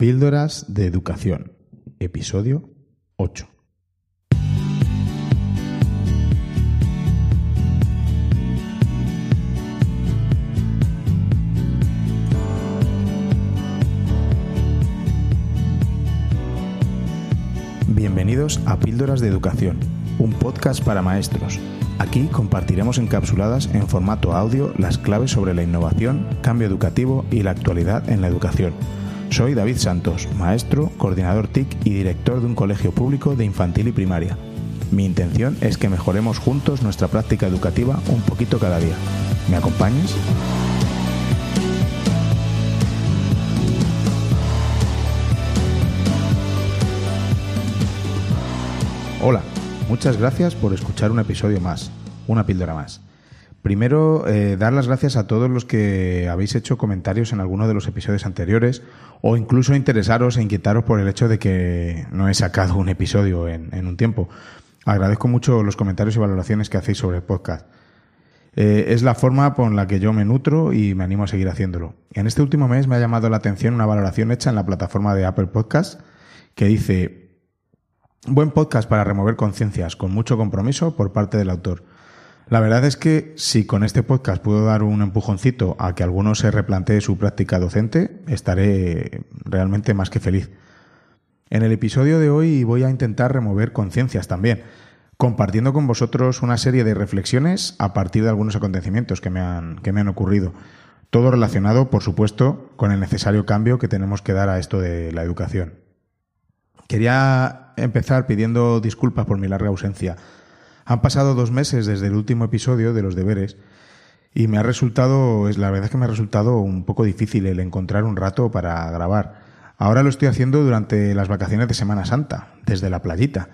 Píldoras de Educación, episodio 8. Bienvenidos a Píldoras de Educación, un podcast para maestros. Aquí compartiremos encapsuladas en formato audio las claves sobre la innovación, cambio educativo y la actualidad en la educación soy David Santos, maestro, coordinador TIC y director de un colegio público de infantil y primaria. Mi intención es que mejoremos juntos nuestra práctica educativa un poquito cada día. ¿Me acompañas? Hola, muchas gracias por escuchar un episodio más, una píldora más. Primero, eh, dar las gracias a todos los que habéis hecho comentarios en alguno de los episodios anteriores o incluso interesaros e inquietaros por el hecho de que no he sacado un episodio en, un tiempo. Agradezco mucho los comentarios y valoraciones que hacéis sobre el podcast. Eh, es la forma por la que yo me nutro y me animo a seguir haciéndolo. En este último mes me ha llamado la atención una valoración hecha en la plataforma de Apple Podcast que dice, buen podcast para remover conciencias, con mucho compromiso por parte del autor. La verdad es que si con este podcast puedo dar un empujoncito a que alguno se replantee su práctica docente, estaré realmente más que feliz. En el episodio de hoy voy a intentar remover conciencias también, compartiendo con vosotros una serie de reflexiones a partir de algunos acontecimientos que me han, que me han ocurrido. Todo relacionado, por supuesto, con el necesario cambio que tenemos que dar a esto de la educación. Quería empezar pidiendo disculpas por mi larga ausencia. Han pasado dos meses desde el último episodio de los deberes y me ha resultado, es la verdad es que me ha resultado un poco difícil el encontrar un rato para grabar. Ahora lo estoy haciendo durante las vacaciones de Semana Santa, desde la playita,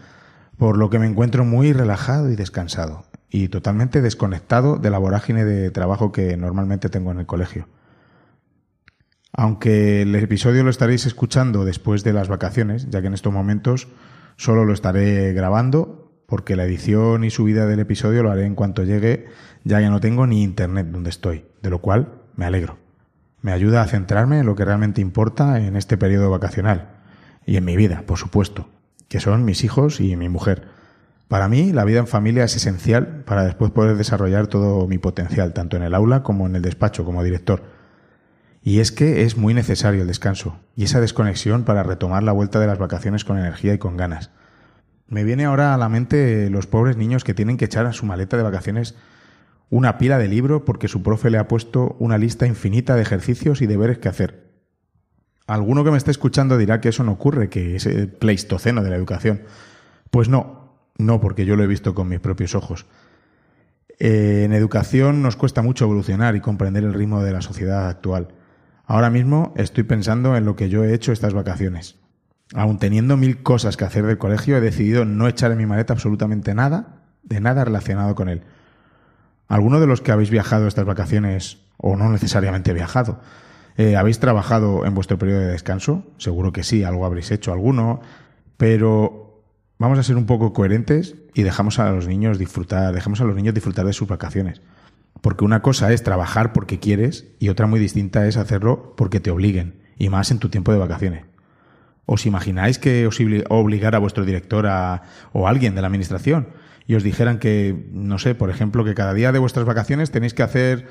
por lo que me encuentro muy relajado y descansado y totalmente desconectado de la vorágine de trabajo que normalmente tengo en el colegio. Aunque el episodio lo estaréis escuchando después de las vacaciones, ya que en estos momentos solo lo estaré grabando porque la edición y subida del episodio lo haré en cuanto llegue, ya que no tengo ni internet donde estoy, de lo cual me alegro. Me ayuda a centrarme en lo que realmente importa en este periodo vacacional y en mi vida, por supuesto, que son mis hijos y mi mujer. Para mí, la vida en familia es esencial para después poder desarrollar todo mi potencial, tanto en el aula como en el despacho como director. Y es que es muy necesario el descanso y esa desconexión para retomar la vuelta de las vacaciones con energía y con ganas. Me viene ahora a la mente los pobres niños que tienen que echar a su maleta de vacaciones una pila de libro porque su profe le ha puesto una lista infinita de ejercicios y deberes que hacer. Alguno que me esté escuchando dirá que eso no ocurre, que es el pleistoceno de la educación. Pues no, no, porque yo lo he visto con mis propios ojos. Eh, en educación nos cuesta mucho evolucionar y comprender el ritmo de la sociedad actual. Ahora mismo estoy pensando en lo que yo he hecho estas vacaciones. Aun teniendo mil cosas que hacer del colegio, he decidido no echar en mi maleta absolutamente nada, de nada relacionado con él. ¿Alguno de los que habéis viajado estas vacaciones, o no necesariamente viajado, eh, habéis trabajado en vuestro periodo de descanso? Seguro que sí, algo habréis hecho, alguno, pero vamos a ser un poco coherentes y dejamos a los niños disfrutar, dejemos a los niños disfrutar de sus vacaciones. Porque una cosa es trabajar porque quieres y otra muy distinta es hacerlo porque te obliguen, y más en tu tiempo de vacaciones. ¿Os imagináis que os obligara a vuestro director o alguien de la administración y os dijeran que, no sé, por ejemplo, que cada día de vuestras vacaciones tenéis que hacer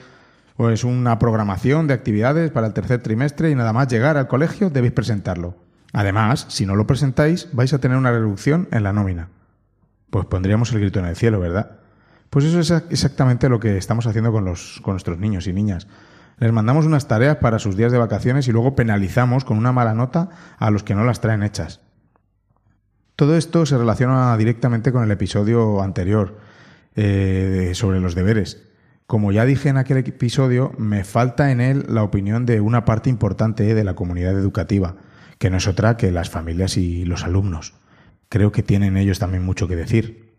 pues una programación de actividades para el tercer trimestre y nada más llegar al colegio debéis presentarlo. Además, si no lo presentáis, vais a tener una reducción en la nómina. Pues pondríamos el grito en el cielo, ¿verdad? Pues eso es exactamente lo que estamos haciendo con, los, con nuestros niños y niñas. Les mandamos unas tareas para sus días de vacaciones y luego penalizamos con una mala nota a los que no las traen hechas. Todo esto se relaciona directamente con el episodio anterior eh, sobre los deberes. Como ya dije en aquel episodio, me falta en él la opinión de una parte importante de la comunidad educativa, que no es otra que las familias y los alumnos. Creo que tienen ellos también mucho que decir.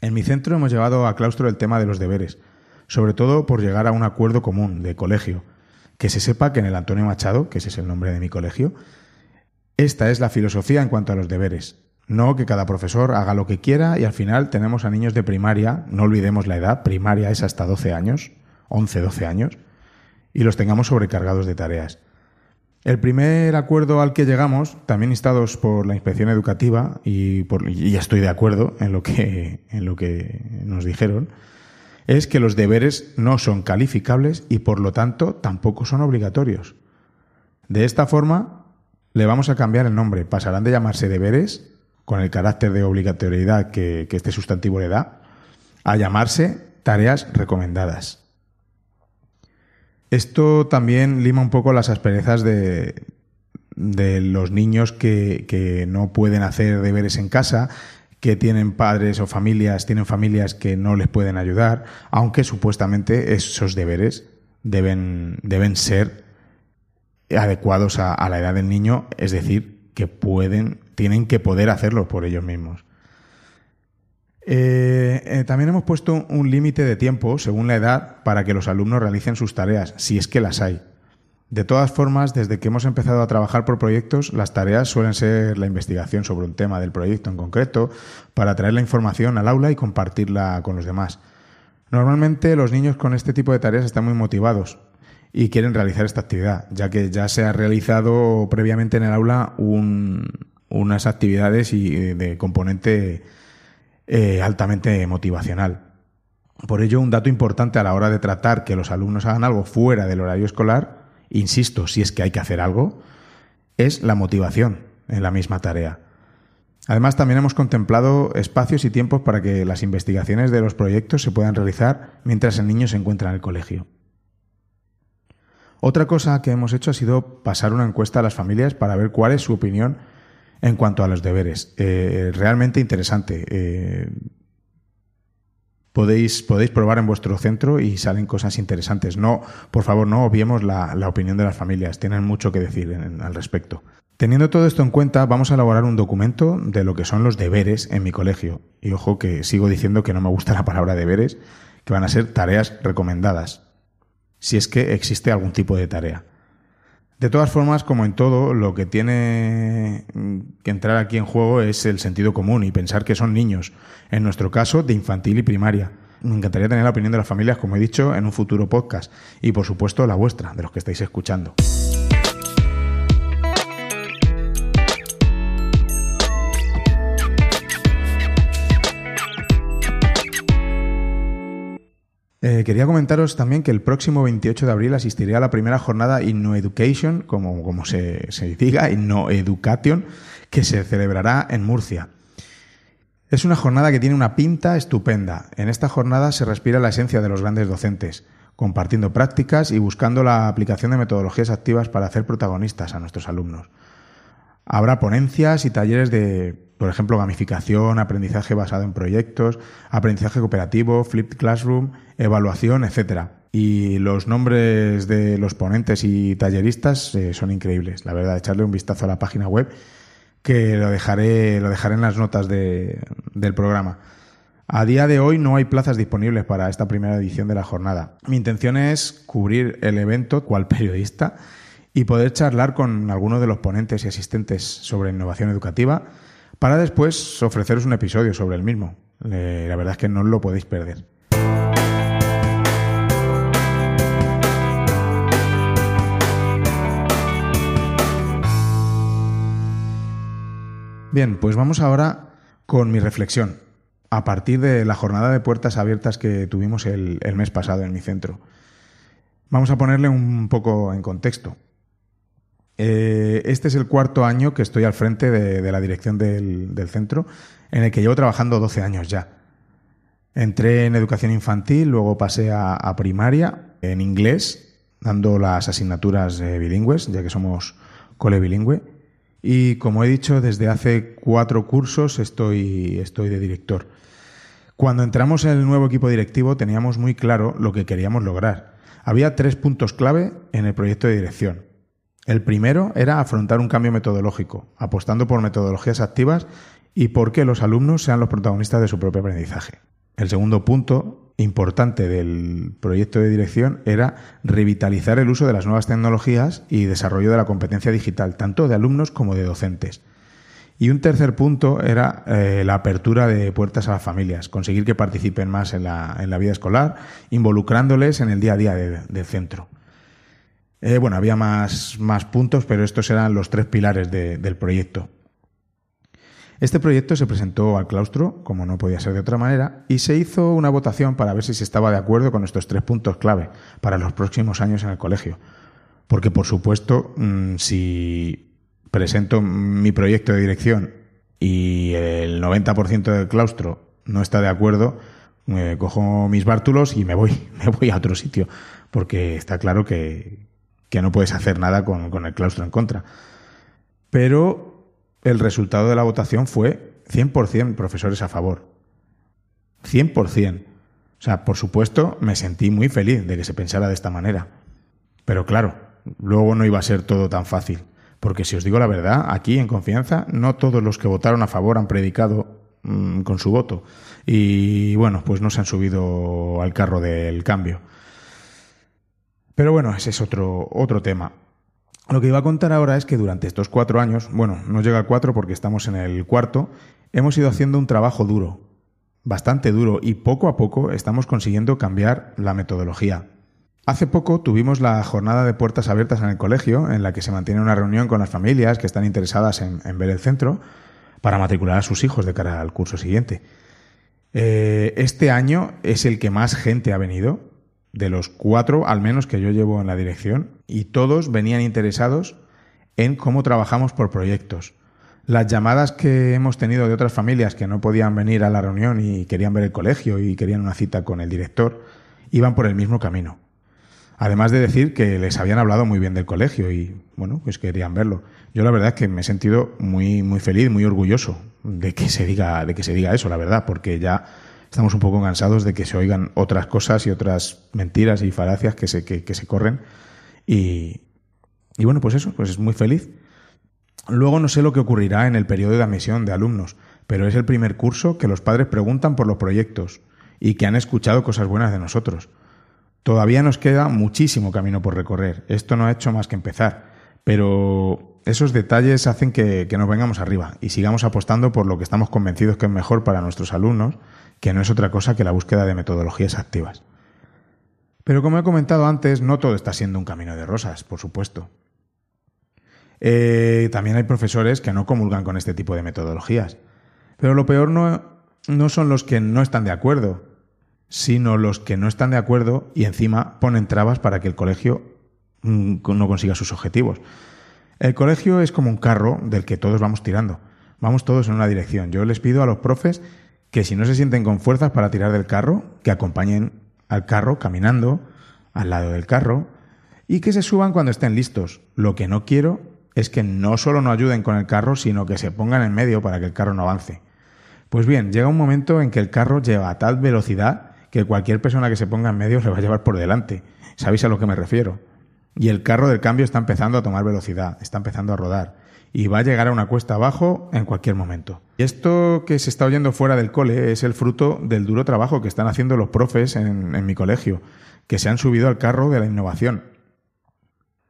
En mi centro hemos llevado a claustro el tema de los deberes, sobre todo por llegar a un acuerdo común de colegio, que se sepa que en el Antonio Machado, que ese es el nombre de mi colegio, esta es la filosofía en cuanto a los deberes. No que cada profesor haga lo que quiera y al final tenemos a niños de primaria, no olvidemos la edad, primaria es hasta 12 años, 11, 12 años, y los tengamos sobrecargados de tareas. El primer acuerdo al que llegamos, también instados por la inspección educativa, y, por, y estoy de acuerdo en lo, que, en lo que nos dijeron, es que los deberes no son calificables y por lo tanto tampoco son obligatorios. De esta forma, le vamos a cambiar el nombre. Pasarán de llamarse deberes, con el carácter de obligatoriedad que, este sustantivo le da, a llamarse tareas recomendadas. Esto también lima un poco las asperezas de, los niños que, no pueden hacer deberes en casa, que tienen padres o familias, tienen familias que no les pueden ayudar, aunque supuestamente esos deberes deben, deben ser adecuados a, la edad del niño, es decir, que pueden, tienen que poder hacerlo por ellos mismos. Eh, eh, también hemos puesto un límite de tiempo, según la edad, para que los alumnos realicen sus tareas, si es que las hay. De todas formas, desde que hemos empezado a trabajar por proyectos, las tareas suelen ser la investigación sobre un tema del proyecto en concreto, para traer la información al aula y compartirla con los demás. Normalmente los niños con este tipo de tareas están muy motivados y quieren realizar esta actividad, ya que ya se ha realizado previamente en el aula unas actividades y de componente eh, altamente motivacional. Por ello, un dato importante a la hora de tratar que los alumnos hagan algo fuera del horario escolar, insisto, si es que hay que hacer algo, es la motivación en la misma tarea. Además, también hemos contemplado espacios y tiempos para que las investigaciones de los proyectos se puedan realizar mientras el niño se encuentra en el colegio. Otra cosa que hemos hecho ha sido pasar una encuesta a las familias para ver cuál es su opinión en cuanto a los deberes. Eh, realmente interesante. Eh, podéis, podéis probar en vuestro centro y salen cosas interesantes. No, por favor, no obviemos la, la opinión de las familias. Tienen mucho que decir al respecto. Teniendo todo esto en cuenta, vamos a elaborar un documento de lo que son los deberes en mi colegio. Y ojo que sigo diciendo que no me gusta la palabra deberes, que van a ser tareas recomendadas, si es que existe algún tipo de tarea. De todas formas, como en todo, lo que tiene que entrar aquí en juego es el sentido común y pensar que son niños, en nuestro caso de infantil y primaria. Me encantaría tener la opinión de las familias, como he dicho, en un futuro podcast y, por supuesto, la vuestra, de los que estáis escuchando. Eh, quería comentaros también que el próximo 28 de abril asistiré a la primera jornada Inno Education, como, como se, se diga, Inno Education, que se celebrará en Murcia. Es una jornada que tiene una pinta estupenda. En esta jornada se respira la esencia de los grandes docentes, compartiendo prácticas y buscando la aplicación de metodologías activas para hacer protagonistas a nuestros alumnos. Habrá ponencias y talleres de, por ejemplo, gamificación, aprendizaje basado en proyectos, aprendizaje cooperativo, flipped classroom, evaluación, etcétera. Y los nombres de los ponentes y talleristas eh, son increíbles. La verdad, echarle un vistazo a la página web que lo dejaré, lo dejaré en las notas de, del programa. A día de hoy no hay plazas disponibles para esta primera edición de la jornada. Mi intención es cubrir el evento cual periodista y poder charlar con algunos de los ponentes y asistentes sobre innovación educativa para después ofreceros un episodio sobre el mismo. Eh, la verdad es que no lo podéis perder. Bien, pues vamos ahora con mi reflexión, a partir de la jornada de puertas abiertas que tuvimos el, el mes pasado en mi centro. Vamos a ponerle un poco en contexto. Eh, este es el cuarto año que estoy al frente de, la dirección del, centro, en el que llevo trabajando 12 años ya. Entré en educación infantil, luego pasé a, a primaria en inglés, dando las asignaturas eh, bilingües, ya que somos cole bilingüe. Y como he dicho, desde hace cuatro cursos estoy, estoy de director. Cuando entramos en el nuevo equipo directivo teníamos muy claro lo que queríamos lograr. Había tres puntos clave en el proyecto de dirección. El primero era afrontar un cambio metodológico, apostando por metodologías activas y por que los alumnos sean los protagonistas de su propio aprendizaje. El segundo punto importante del proyecto de dirección era revitalizar el uso de las nuevas tecnologías y desarrollo de la competencia digital, tanto de alumnos como de docentes. Y un tercer punto era eh, la apertura de puertas a las familias, conseguir que participen más en la, en la vida escolar, involucrándoles en el día a día de, del centro. Eh, bueno, había más, más, puntos, pero estos eran los tres pilares del proyecto. Este proyecto se presentó al claustro, como no podía ser de otra manera, y se hizo una votación para ver si se estaba de acuerdo con estos tres puntos clave para los próximos años en el colegio. Porque, por supuesto, mm, si presento mi proyecto de dirección y el 90% del claustro no está de acuerdo, cojo mis bártulos y me voy, me voy a otro sitio, porque está claro que, no puedes hacer nada con, con el claustro en contra. Pero el resultado de la votación fue 100% profesores a favor. 100%. O sea, por supuesto, me sentí muy feliz de que se pensara de esta manera. Pero claro, luego no iba a ser todo tan fácil. Porque si os digo la verdad, aquí en confianza, no todos los que votaron a favor han predicado mm, con su voto. Y bueno, pues no se han subido al carro del cambio. Pero bueno, ese es otro, otro tema. Lo que iba a contar ahora es que durante estos cuatro años, bueno, no llega a cuatro porque estamos en el cuarto, hemos ido haciendo un trabajo duro, bastante duro, y poco a poco estamos consiguiendo cambiar la metodología. Hace poco tuvimos la jornada de puertas abiertas en el colegio, en la que se mantiene una reunión con las familias que están interesadas en, ver el centro para matricular a sus hijos de cara al curso siguiente. Eh, este año es el que más gente ha venido, de los cuatro al menos que yo llevo en la dirección, y todos venían interesados en cómo trabajamos por proyectos. Las llamadas que hemos tenido de otras familias que no podían venir a la reunión y querían ver el colegio y querían una cita con el director, iban por el mismo camino. Además de decir que les habían hablado muy bien del colegio y, bueno, pues querían verlo. Yo la verdad es que me he sentido muy, muy feliz, muy orgulloso de que se diga, de que se diga eso, la verdad, porque ya estamos un poco cansados de que se oigan otras cosas y otras mentiras y falacias que se, que, se corren. Y, y bueno, pues eso, pues es muy feliz. Luego no sé lo que ocurrirá en el periodo de admisión de alumnos, pero es el primer curso que los padres preguntan por los proyectos y que han escuchado cosas buenas de nosotros. Todavía nos queda muchísimo camino por recorrer. Esto no ha hecho más que empezar. Pero esos detalles hacen que, que, nos vengamos arriba y sigamos apostando por lo que estamos convencidos que es mejor para nuestros alumnos que no es otra cosa que la búsqueda de metodologías activas. Pero como he comentado antes, no todo está siendo un camino de rosas, por supuesto. Eh, también hay profesores que no comulgan con este tipo de metodologías. Pero lo peor no, no son los que no están de acuerdo, sino los que no están de acuerdo y encima ponen trabas para que el colegio mm, no consiga sus objetivos. El colegio es como un carro del que todos vamos tirando. Vamos todos en una dirección. Yo les pido a los profes que si no se sienten con fuerzas para tirar del carro, que acompañen al carro caminando al lado del carro y que se suban cuando estén listos. Lo que no quiero es que no solo no ayuden con el carro, sino que se pongan en medio para que el carro no avance. Pues bien, llega un momento en que el carro lleva a tal velocidad que cualquier persona que se ponga en medio le va a llevar por delante. ¿Sabéis a lo que me refiero? Y el carro del cambio está empezando a tomar velocidad, está empezando a rodar y va a llegar a una cuesta abajo en cualquier momento. Y esto que se está oyendo fuera del cole es el fruto del duro trabajo que están haciendo los profes en, mi colegio, que se han subido al carro de la innovación.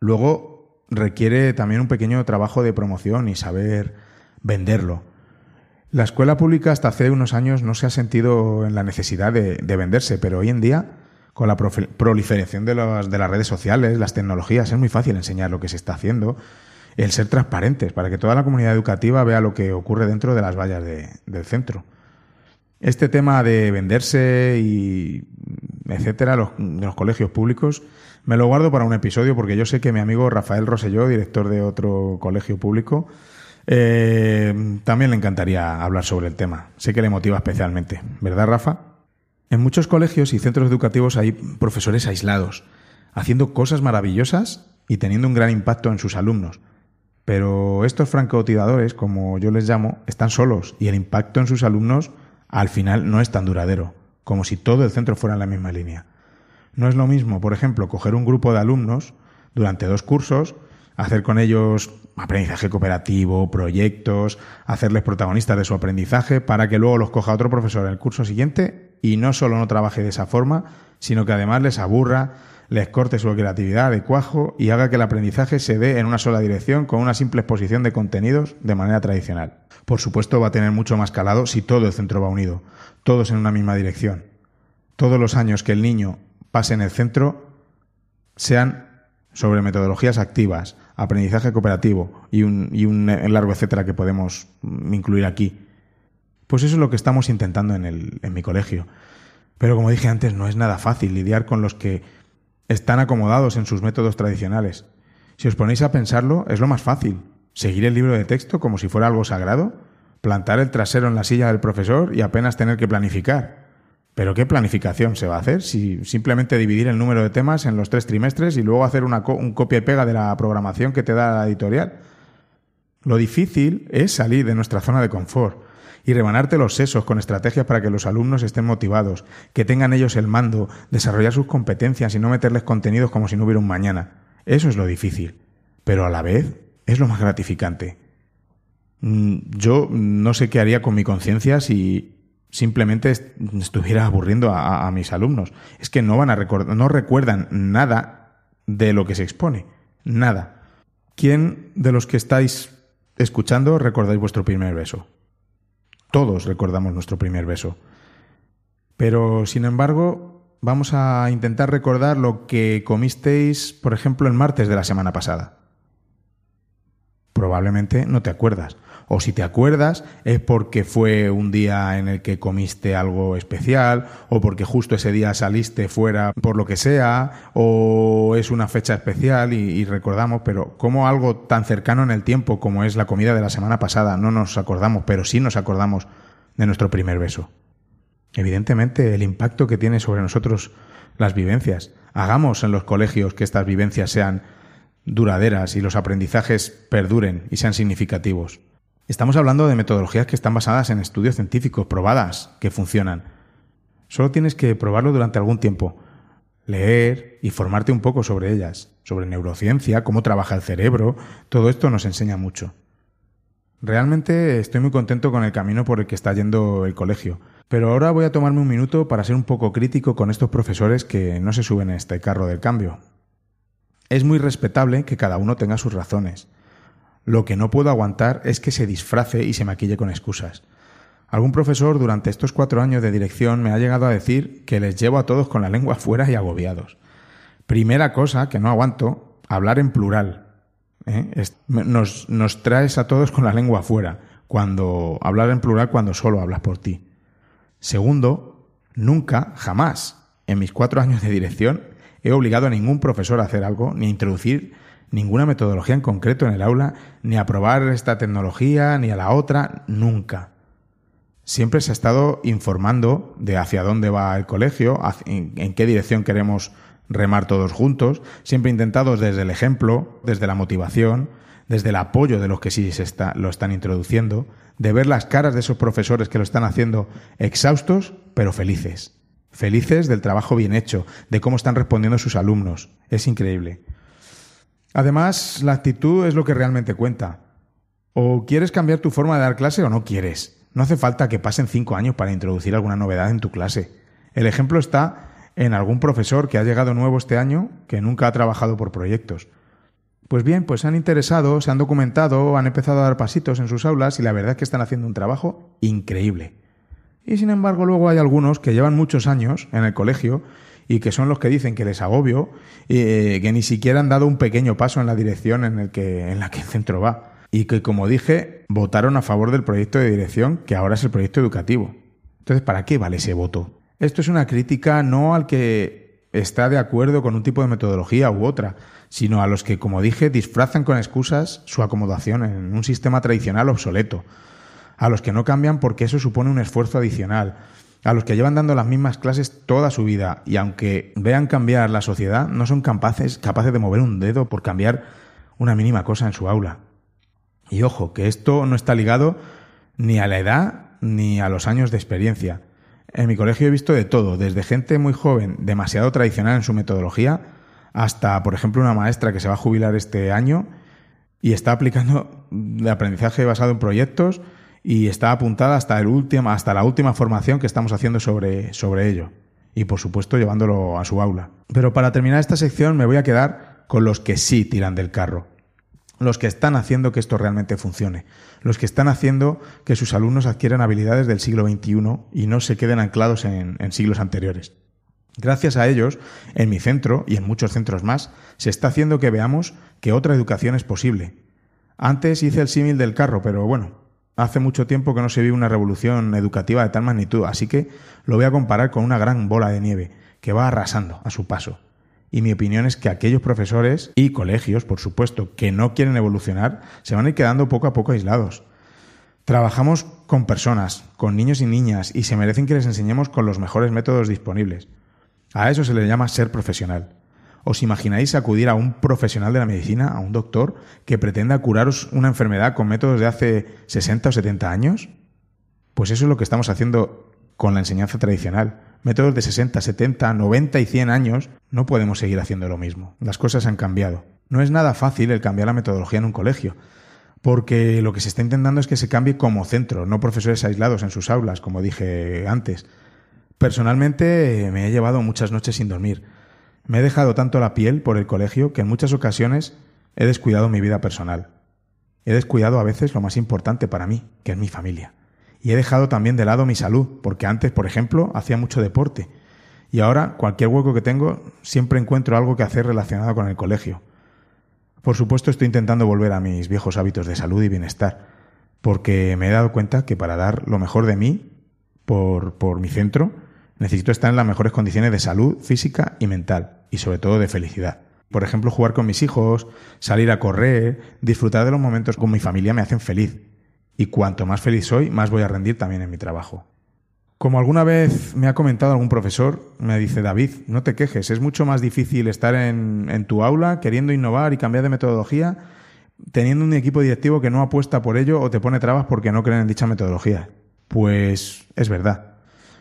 Luego requiere también un pequeño trabajo de promoción y saber venderlo. La escuela pública hasta hace unos años no se ha sentido en la necesidad de, de venderse, pero hoy en día, con la proliferación de, de las redes sociales, las tecnologías, es muy fácil enseñar lo que se está haciendo el ser transparentes, para que toda la comunidad educativa vea lo que ocurre dentro de las vallas del centro. Este tema de venderse y etcétera, los, los colegios públicos, me lo guardo para un episodio porque yo sé que mi amigo Rafael Roselló, director de otro colegio público, eh, también le encantaría hablar sobre el tema. Sé que le motiva especialmente, ¿verdad, Rafa? En muchos colegios y centros educativos hay profesores aislados, haciendo cosas maravillosas y teniendo un gran impacto en sus alumnos. Pero estos francotiradores, como yo les llamo, están solos y el impacto en sus alumnos al final no es tan duradero, como si todo el centro fuera en la misma línea. No es lo mismo, por ejemplo, coger un grupo de alumnos durante dos cursos, hacer con ellos aprendizaje cooperativo, proyectos, hacerles protagonistas de su aprendizaje para que luego los coja otro profesor en el curso siguiente y no solo no trabaje de esa forma, sino que además les aburra, les corte su creatividad de cuajo y haga que el aprendizaje se dé en una sola dirección con una simple exposición de contenidos de manera tradicional. Por supuesto va a tener mucho más calado si todo el centro va unido, todos en una misma dirección. Todos los años que el niño pase en el centro sean sobre metodologías activas, aprendizaje cooperativo y un, y un largo etcétera que podemos incluir aquí. Pues eso es lo que estamos intentando en, el, en mi colegio. Pero como dije antes, no es nada fácil lidiar con los que están acomodados en sus métodos tradicionales. Si os ponéis a pensarlo, es lo más fácil. Seguir el libro de texto como si fuera algo sagrado, plantar el trasero en la silla del profesor y apenas tener que planificar. Pero ¿qué planificación se va a hacer si simplemente dividir el número de temas en los tres trimestres y luego hacer una un copia y pega de la programación que te da la editorial? Lo difícil es salir de nuestra zona de confort y rebanarte los sesos con estrategias para que los alumnos estén motivados, que tengan ellos el mando, desarrollar sus competencias y no meterles contenidos como si no hubiera un mañana. Eso es lo difícil, pero a la vez es lo más gratificante. Mm, yo no sé qué haría con mi conciencia si simplemente estuviera aburriendo a, mis alumnos. Es que no van a recordar, no recuerdan nada de lo que se expone. Nada. ¿Quién de los que estáis escuchando recordáis vuestro primer beso? Todos recordamos nuestro primer beso. Pero, sin embargo, vamos a intentar recordar lo que comisteis, por ejemplo, el martes de la semana pasada. Probablemente no te acuerdas, o si te acuerdas es porque fue un día en el que comiste algo especial, o porque justo ese día saliste fuera por lo que sea, o es una fecha especial y, recordamos, pero como algo tan cercano en el tiempo como es la comida de la semana pasada, no nos acordamos, pero sí nos acordamos de nuestro primer beso. Evidentemente, el impacto que tiene sobre nosotros las vivencias. Hagamos en los colegios que estas vivencias sean duraderas y los aprendizajes perduren y sean significativos. Estamos hablando de metodologías que están basadas en estudios científicos, probadas, que funcionan. Solo tienes que probarlo durante algún tiempo, leer y formarte un poco sobre ellas, sobre neurociencia, cómo trabaja el cerebro, todo esto nos enseña mucho. Realmente estoy muy contento con el camino por el que está yendo el colegio, pero ahora voy a tomarme un minuto para ser un poco crítico con estos profesores que no se suben a este carro del cambio. Es muy respetable que cada uno tenga sus razones, lo que no puedo aguantar es que se disfrace y se maquille con excusas. Algún profesor durante estos cuatro años de dirección me ha llegado a decir que les llevo a todos con la lengua fuera y agobiados. Primera cosa que no aguanto, hablar en plural. ¿eh? Nos, nos traes a todos con la lengua fuera, cuando hablar en plural cuando solo hablas por ti. Segundo, nunca, jamás, en mis cuatro años de dirección, he obligado a ningún profesor a hacer algo ni a introducir ninguna metodología en concreto en el aula, ni a probar esta tecnología, ni a la otra, nunca. Siempre se ha estado informando de hacia dónde va el colegio, en qué dirección queremos remar todos juntos, siempre intentados desde el ejemplo, desde la motivación, desde el apoyo de los que sí se está, lo están introduciendo, de ver las caras de esos profesores que lo están haciendo exhaustos, pero felices. Felices del trabajo bien hecho, de cómo están respondiendo sus alumnos. Es increíble. Además, la actitud es lo que realmente cuenta. O quieres cambiar tu forma de dar clase o no quieres. No hace falta que pasen cinco años para introducir alguna novedad en tu clase. El ejemplo está en algún profesor que ha llegado nuevo este año que nunca ha trabajado por proyectos. Pues bien, pues se han interesado, se han documentado, han empezado a dar pasitos en sus aulas y la verdad es que están haciendo un trabajo increíble. Y sin embargo luego hay algunos que llevan muchos años en el colegio y que son los que dicen que les agobio, eh, que ni siquiera han dado un pequeño paso en la dirección en, el que, en la que el centro va. Y que, como dije, votaron a favor del proyecto de dirección, que ahora es el proyecto educativo. Entonces, ¿para qué vale ese voto? Esto es una crítica no al que está de acuerdo con un tipo de metodología u otra, sino a los que, como dije, disfrazan con excusas su acomodación en un sistema tradicional obsoleto, a los que no cambian porque eso supone un esfuerzo adicional, a los que llevan dando las mismas clases toda su vida y aunque vean cambiar la sociedad, no son capaces, capaces de mover un dedo por cambiar una mínima cosa en su aula. Y ojo, que esto no está ligado ni a la edad ni a los años de experiencia. En mi colegio he visto de todo, desde gente muy joven, demasiado tradicional en su metodología, hasta, por ejemplo, una maestra que se va a jubilar este año y está aplicando el aprendizaje basado en proyectos y está apuntada hasta, el hasta la última formación que estamos haciendo sobre, sobre ello. Y por supuesto llevándolo a su aula. Pero para terminar esta sección me voy a quedar con los que sí tiran del carro. Los que están haciendo que esto realmente funcione. Los que están haciendo que sus alumnos adquieran habilidades del siglo XXI y no se queden anclados en siglos anteriores. Gracias a ellos, en mi centro y en muchos centros más, se está haciendo que veamos que otra educación es posible. Antes hice el símil del carro, pero bueno, hace mucho tiempo que no se vive una revolución educativa de tal magnitud, así que lo voy a comparar con una gran bola de nieve que va arrasando a su paso. Y mi opinión es que aquellos profesores y colegios, por supuesto, que no quieren evolucionar, se van a ir quedando poco a poco aislados. Trabajamos con personas, con niños y niñas, y se merecen que les enseñemos con los mejores métodos disponibles. A eso se le llama ser profesional. ¿Os imagináis acudir a un profesional de la medicina, a un doctor, que pretenda curaros una enfermedad con métodos de hace 60 o 70 años? Pues eso es lo que estamos haciendo con la enseñanza tradicional. Métodos de 60, 70, 90 y 100 años, no podemos seguir haciendo lo mismo. Las cosas han cambiado. No es nada fácil el cambiar la metodología en un colegio, porque lo que se está intentando es que se cambie como centro, no profesores aislados en sus aulas, como dije antes. Personalmente me he llevado muchas noches sin dormir. Me he dejado tanto la piel por el colegio que en muchas ocasiones he descuidado mi vida personal. He descuidado a veces lo más importante para mí, que es mi familia. Y he dejado también de lado mi salud, porque antes, por ejemplo, hacía mucho deporte. Y ahora, cualquier hueco que tengo, siempre encuentro algo que hacer relacionado con el colegio. Por supuesto estoy intentando volver a mis viejos hábitos de salud y bienestar, porque me he dado cuenta que para dar lo mejor de mí por, por mi centro, necesito estar en las mejores condiciones de salud física y mental, y sobre todo de felicidad. Por ejemplo, jugar con mis hijos, salir a correr, disfrutar de los momentos con mi familia me hacen feliz. Y cuanto más feliz soy, más voy a rendir también en mi trabajo. Como alguna vez me ha comentado algún profesor, me dice David, no te quejes, es mucho más difícil estar en, tu aula queriendo innovar y cambiar de metodología, teniendo un equipo directivo que no apuesta por ello o te pone trabas porque no creen en dicha metodología. Pues es verdad.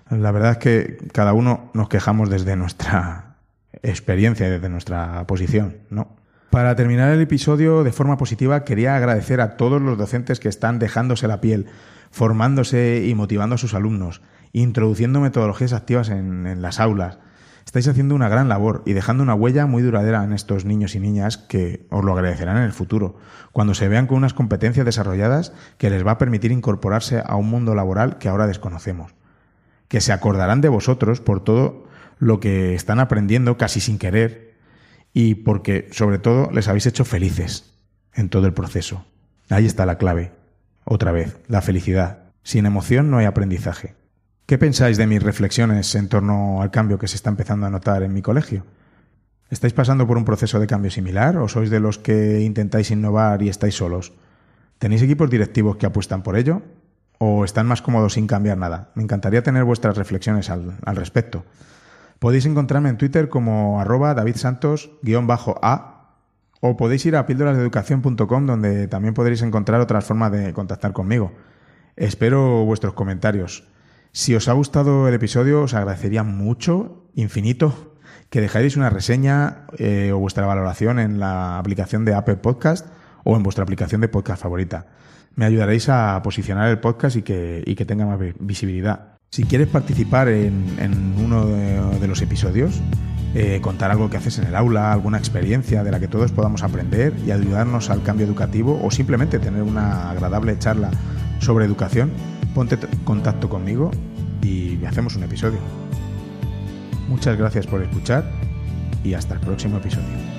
La verdad es que cada uno nos quejamos desde nuestra experiencia, desde nuestra posición, ¿no? Para terminar el episodio de forma positiva, quería agradecer a todos los docentes que están dejándose la piel, formándose y motivando a sus alumnos introduciendo metodologías activas en, las aulas. Estáis haciendo una gran labor y dejando una huella muy duradera en estos niños y niñas que os lo agradecerán en el futuro, cuando se vean con unas competencias desarrolladas que les va a permitir incorporarse a un mundo laboral que ahora desconocemos. Que se acordarán de vosotros por todo lo que están aprendiendo casi sin querer y porque, sobre todo, les habéis hecho felices en todo el proceso. Ahí está la clave. Otra vez, la felicidad. Sin emoción no hay aprendizaje. ¿Qué pensáis de mis reflexiones en torno al cambio que se está empezando a notar en mi colegio? ¿Estáis pasando por un proceso de cambio similar o sois de los que intentáis innovar y estáis solos? ¿Tenéis equipos directivos que apuestan por ello? ¿O están más cómodos sin cambiar nada? Me encantaría tener vuestras reflexiones al, respecto. Podéis encontrarme en Twitter como arroba davidsantos-a o podéis ir a píldorasdeeducación.com donde también podréis encontrar otras formas de contactar conmigo. Espero vuestros comentarios. Si os ha gustado el episodio, os agradecería mucho, infinito, que dejáis una reseña eh, o vuestra valoración en la aplicación de Apple Podcast o en vuestra aplicación de podcast favorita. Me ayudaréis a posicionar el podcast y que, que tenga más visibilidad. Si quieres participar en, uno de, los episodios, eh, contar algo que haces en el aula, alguna experiencia de la que todos podamos aprender y ayudarnos al cambio educativo o simplemente tener una agradable charla sobre educación, ponte contacto conmigo y hacemos un episodio. Muchas gracias por escuchar y hasta el próximo episodio.